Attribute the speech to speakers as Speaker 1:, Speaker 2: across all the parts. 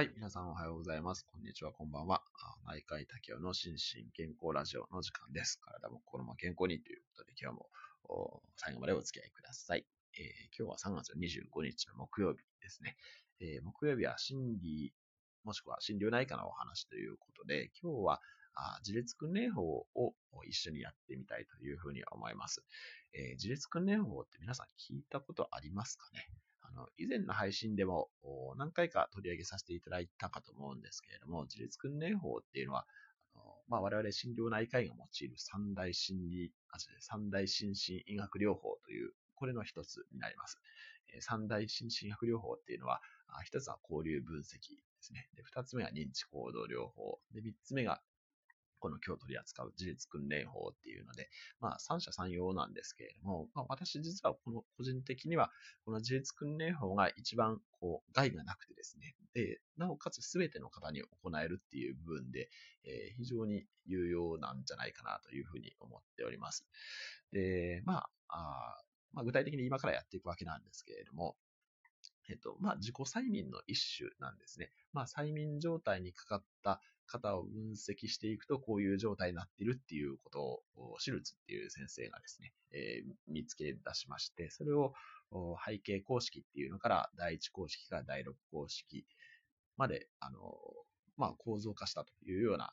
Speaker 1: はい、皆さんおはようございます。こんにちは、こんばんは。内科医竹雄の心身健康ラジオの時間です。体も心も健康にということで、今日も最後までお付き合いください。えー、今日は3月25日の木曜日ですね。えー、木曜日は心理、もしくは心療内科のお話ということで、今日はあ自立訓練法を一緒にやってみたいというふうに思います。えー、自立訓練法って皆さん聞いたことありますかね？あの、以前の配信でも何回か取り上げさせていただいたかと思うんですけれども、自律訓練法っていうのは、あのまあ、我々心療内科医が用いる三大心理、あ、三大心身医学療法という、これの一つになります。三大心身医学療法っていうのは、一つは交流分析ですね。で、二つ目が認知行動療法。で、三つ目がこの今日取り扱う自立訓練法っていうので、まあ、三者三様なんですけれども、まあ、私実はこの個人的には、この自立訓練法が一番こう害がなくてですね、で、なおかつ全ての方に行えるっていう部分で、えー、非常に有用なんじゃないかなというふうに思っております。で、まあ、あまあ、具体的に今からやっていくわけなんですけれども、えっと、まあ、自己催眠の一種なんですね。まあ、催眠状態にかかった方を分析していくと、こういう状態になっているっていうことを、シルツっていう先生がですね、えー、見つけ出しまして、それを背景公式っていうのから、第1公式から第6公式まで、あの、まあ、構造化したというような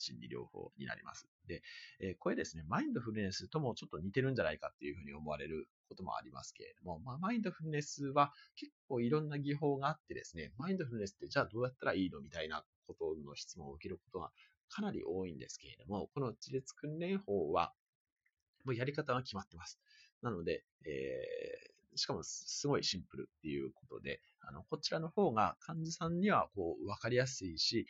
Speaker 1: 心理療法になります。で、えー、これですね、マインドフルネスともちょっと似てるんじゃないかっていうふうに思われることもありますけれども、まあ、マインドフルネスは結構いろんな技法があってですね、マインドフルネスってじゃあどうやったらいいのみたいなことの質問を受けることがかなり多いんですけれども、この自律訓練法は、もうやり方は決まってます。なので、えー、しかもすごいシンプルっていうことで、あの、こちらの方が患者さんにはこう、わかりやすいし、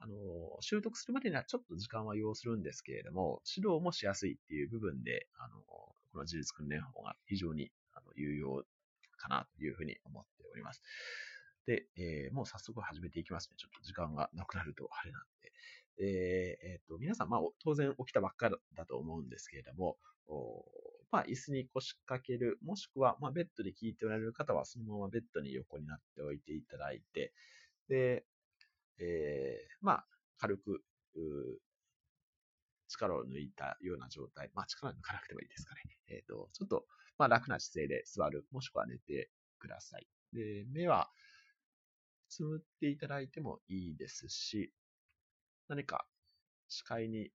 Speaker 1: あ、の、習得するまでにはちょっと時間は要するんですけれども、指導もしやすいっていう部分で、あの、この自律訓練法が非常にあの有用かなというふうに思っております。で、えー、もう早速始めていきますね。ちょっと時間がなくなるとあれなんで。えー、えー、と、皆さん、まあ、当然起きたばっかりだと思うんですけれども、まあ、椅子に腰掛ける、もしくは、まあ、ベッドで聞いておられる方は、そのままベッドに横になっておいていただいて、で、えー、まあ、軽く、力を抜いたような状態。まあ、力抜かなくてもいいですかね。えっ、ー、と、ちょっと、まあ、楽な姿勢で座る、もしくは寝てください。で、目は、つむっていただいてもいいですし、何か視界に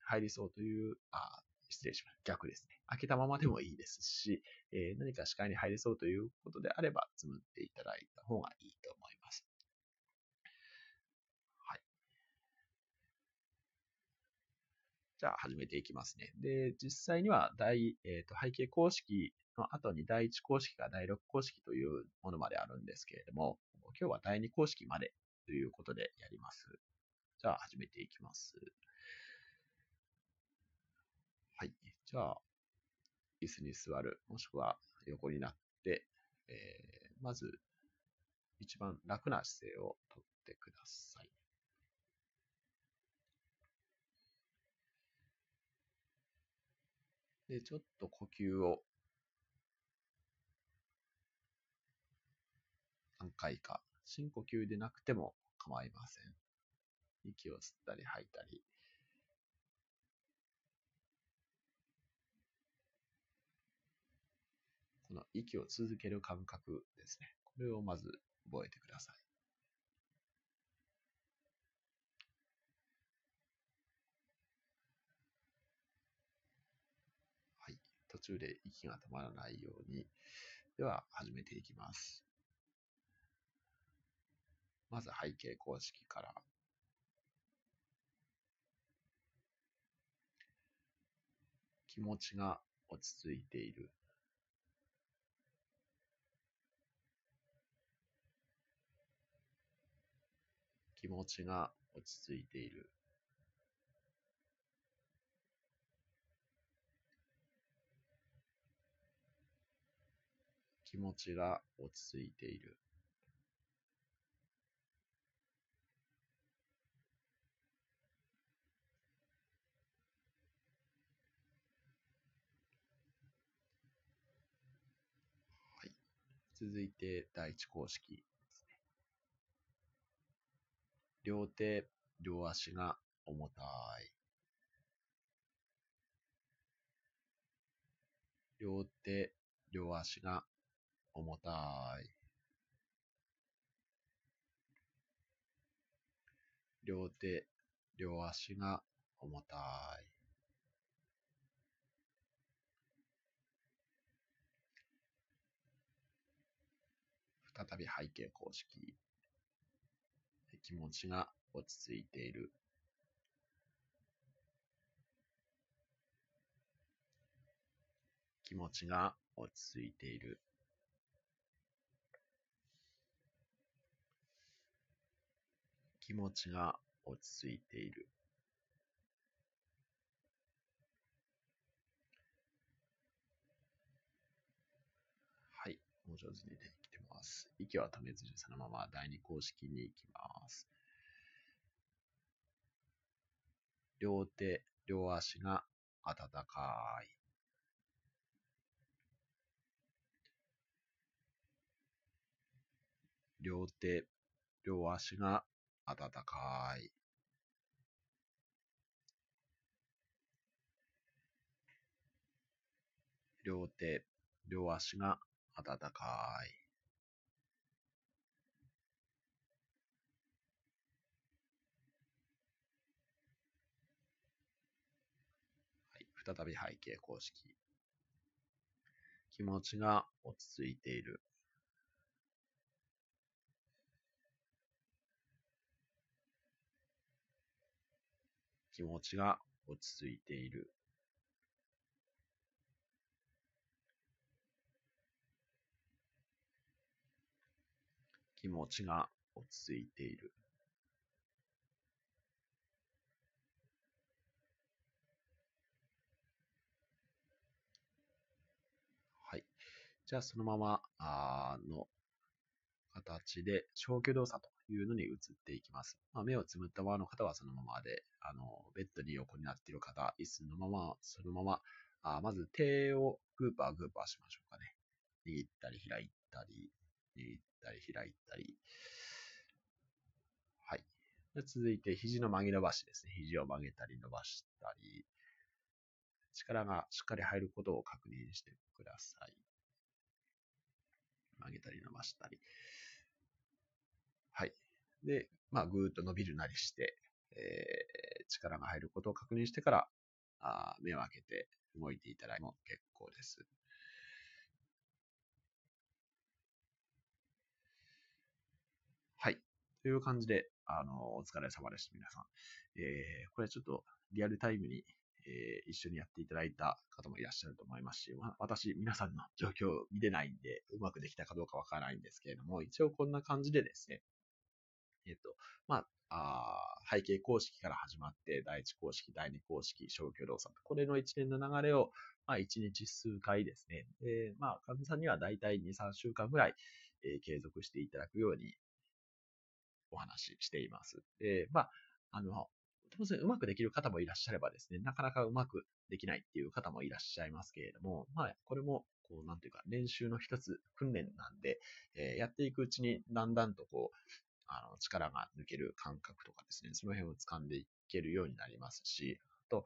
Speaker 1: 入りそうという、あ、失礼します。逆ですね。開けたままでもいいですし、えー、何か視界に入りそうということであれば、つむっていただいた方がいいと思います。じゃあ始めていきますね。で、実際には第、えーと、背景公式の後に第1公式か第6公式というものまであるんですけれども、今日は第2公式までということでやります。じゃあ始めていきます。はい。じゃあ、椅子に座る、もしくは横になって、えー、まず一番楽な姿勢をとってください。で、ちょっと呼吸を何回か、深呼吸でなくても構いません。息を吸ったり吐いたり。この息を続ける感覚ですね。これをまず覚えてください。中で息が止まらないように。では、始めていきます。まず背景公式から。気持ちが落ち着いている。気持ちが落ち着いている。気持ちが落ち着いている。はい。続いて第一公式ですね。両手、両足が重たい。両手、両足が重たい。両手、両足が重たい。再び背景公式。気持ちが落ち着いている。気持ちが落ち着いている。気持ちが落ち着いている。はい。もう上手にできてます。息は止めずにそのまま第二公式に行きます。両手、両足が温かい。両手、両足が暖かい。両手、両足が暖かい。はい、再び背景公式。気持ちが落ち着いている。気持ちが落ち着いている。気持ちが落ち着いている。はい。じゃあ、そのまま、あの、形で消去動作というのに移っていきます。まあ、目をつむった側の方はそのままで、あの、ベッドに横になっている方、椅子のまま、そのまま、あまず手をグーパーグーパーしましょうかね。握ったり開いたり、握ったり開いたり。はい。で続いて、肘の曲げ伸ばしですね。肘を曲げたり伸ばしたり、力がしっかり入ることを確認してください。曲げたり伸ばしたり。で、まあ、ぐーっと伸びるなりして、えー、力が入ることを確認してから、あ目を開けて動いていただいても結構です。はい。という感じで、あの、お疲れ様でした、皆さん。えー、これちょっとリアルタイムに、えー、一緒にやっていただいた方もいらっしゃると思いますし、私、皆さんの状況を見れないんで、うまくできたかどうかわからないんですけれども、一応こんな感じでですね、えっと、まあ、あ背景公式から始まって、第一公式、第二公式、消去動作これの一連の流れを、まあ、一日数回ですね。で、まあ、患者さんには大体2、3週間ぐらい、えー、継続していただくようにお話ししています。で、まあ、あの、当然うまくできる方もいらっしゃればですね、なかなかうまくできないっていう方もいらっしゃいますけれども、まあ、これも、こう、なんていうか、練習の一つ、訓練なんで、えー、やっていくうちに、だんだんとこう、あの、力が抜ける感覚とかですね、その辺を掴んでいけるようになりますし、と、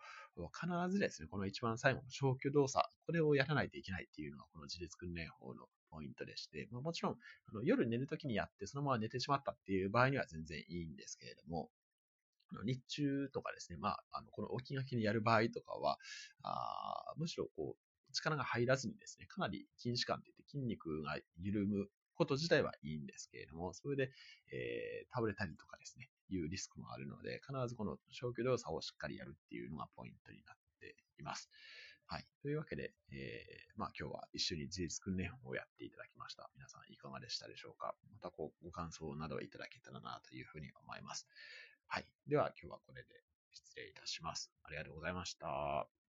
Speaker 1: 必ずですね、この一番最後の消去動作、これをやらないといけないっていうのが、この自律訓練法のポイントでして、まあ、もちろん、あの夜寝るときにやって、そのまま寝てしまったっていう場合には全然いいんですけれども、日中とかですね、まあ、あのこの起きがきにやる場合とかは、あむしろこう、力が入らずにですね、かなり筋弛緩って言って筋肉が緩むこと自体はいいんですけれども、それで、えー、倒れたりとかですね、いうリスクもあるので、必ずこの消去動作をしっかりやるっていうのがポイントになっています。はい。というわけで、えー、まあ今日は一緒に自立訓練法をやっていただきました。皆さんいかがでしたでしょうか？またこう、ご感想などいただけたらなというふうに思います。はい。では今日はこれで失礼いたします。ありがとうございました。